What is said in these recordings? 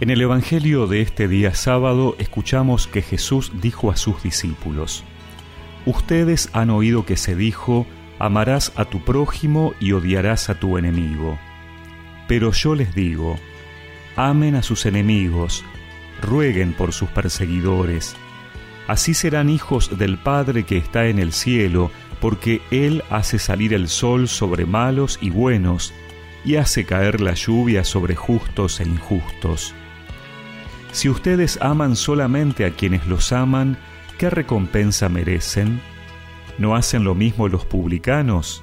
En el Evangelio de este día sábado escuchamos que Jesús dijo a sus discípulos, Ustedes han oído que se dijo, amarás a tu prójimo y odiarás a tu enemigo. Pero yo les digo, amen a sus enemigos, rueguen por sus perseguidores, así serán hijos del Padre que está en el cielo, porque Él hace salir el sol sobre malos y buenos, y hace caer la lluvia sobre justos e injustos. Si ustedes aman solamente a quienes los aman, ¿qué recompensa merecen? ¿No hacen lo mismo los publicanos?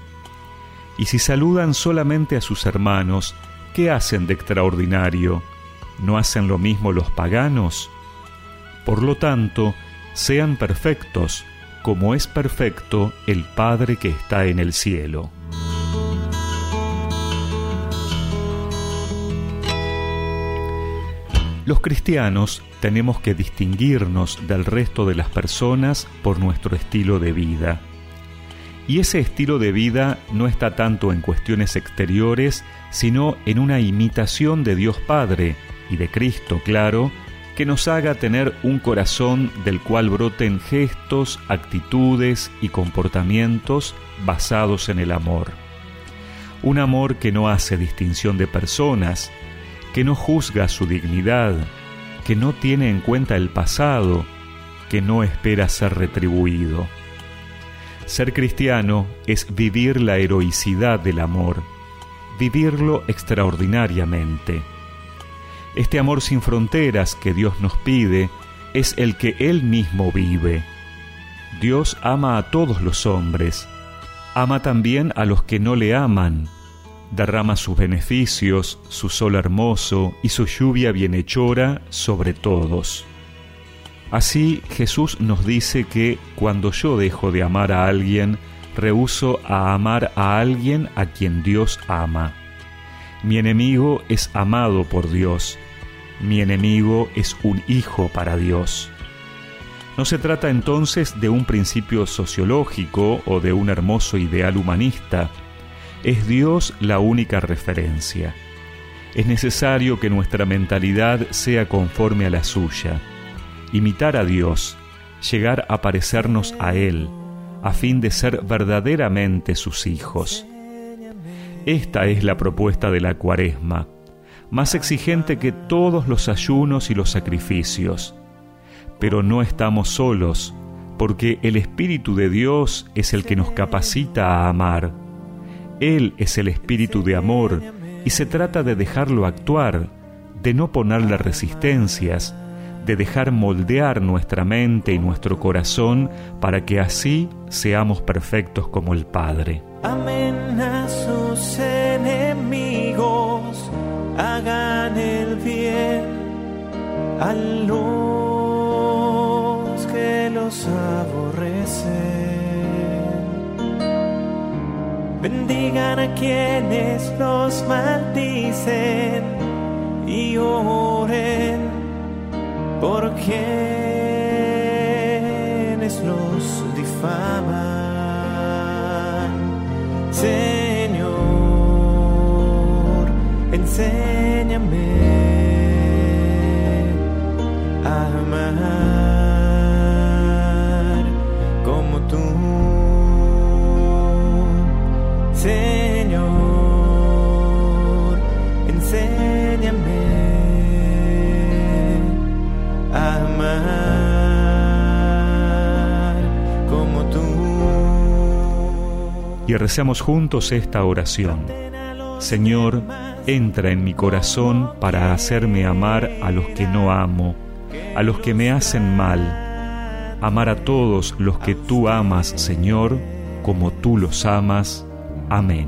Y si saludan solamente a sus hermanos, ¿qué hacen de extraordinario? ¿No hacen lo mismo los paganos? Por lo tanto, sean perfectos, como es perfecto el Padre que está en el cielo. Los cristianos tenemos que distinguirnos del resto de las personas por nuestro estilo de vida. Y ese estilo de vida no está tanto en cuestiones exteriores, sino en una imitación de Dios Padre y de Cristo, claro, que nos haga tener un corazón del cual broten gestos, actitudes y comportamientos basados en el amor. Un amor que no hace distinción de personas, que no juzga su dignidad, que no tiene en cuenta el pasado, que no espera ser retribuido. Ser cristiano es vivir la heroicidad del amor, vivirlo extraordinariamente. Este amor sin fronteras que Dios nos pide es el que Él mismo vive. Dios ama a todos los hombres, ama también a los que no le aman, derrama sus beneficios, su sol hermoso y su lluvia bienhechora sobre todos. Así Jesús nos dice que cuando yo dejo de amar a alguien, rehuso a amar a alguien a quien Dios ama. Mi enemigo es amado por Dios. Mi enemigo es un hijo para Dios. No se trata entonces de un principio sociológico o de un hermoso ideal humanista, es Dios la única referencia. Es necesario que nuestra mentalidad sea conforme a la suya, imitar a Dios, llegar a parecernos a Él, a fin de ser verdaderamente sus hijos. Esta es la propuesta de la cuaresma, más exigente que todos los ayunos y los sacrificios. Pero no estamos solos, porque el Espíritu de Dios es el que nos capacita a amar él es el espíritu de amor y se trata de dejarlo actuar, de no ponerle resistencias, de dejar moldear nuestra mente y nuestro corazón para que así seamos perfectos como el Padre. Amén a sus enemigos, hagan el bien a los que los aborrecen bendigan a quienes los maldicen y oren por quienes los difaman. Señor, enséñame a amar como tú. Y recemos juntos esta oración. Señor, entra en mi corazón para hacerme amar a los que no amo, a los que me hacen mal, amar a todos los que tú amas, Señor, como tú los amas. Amén.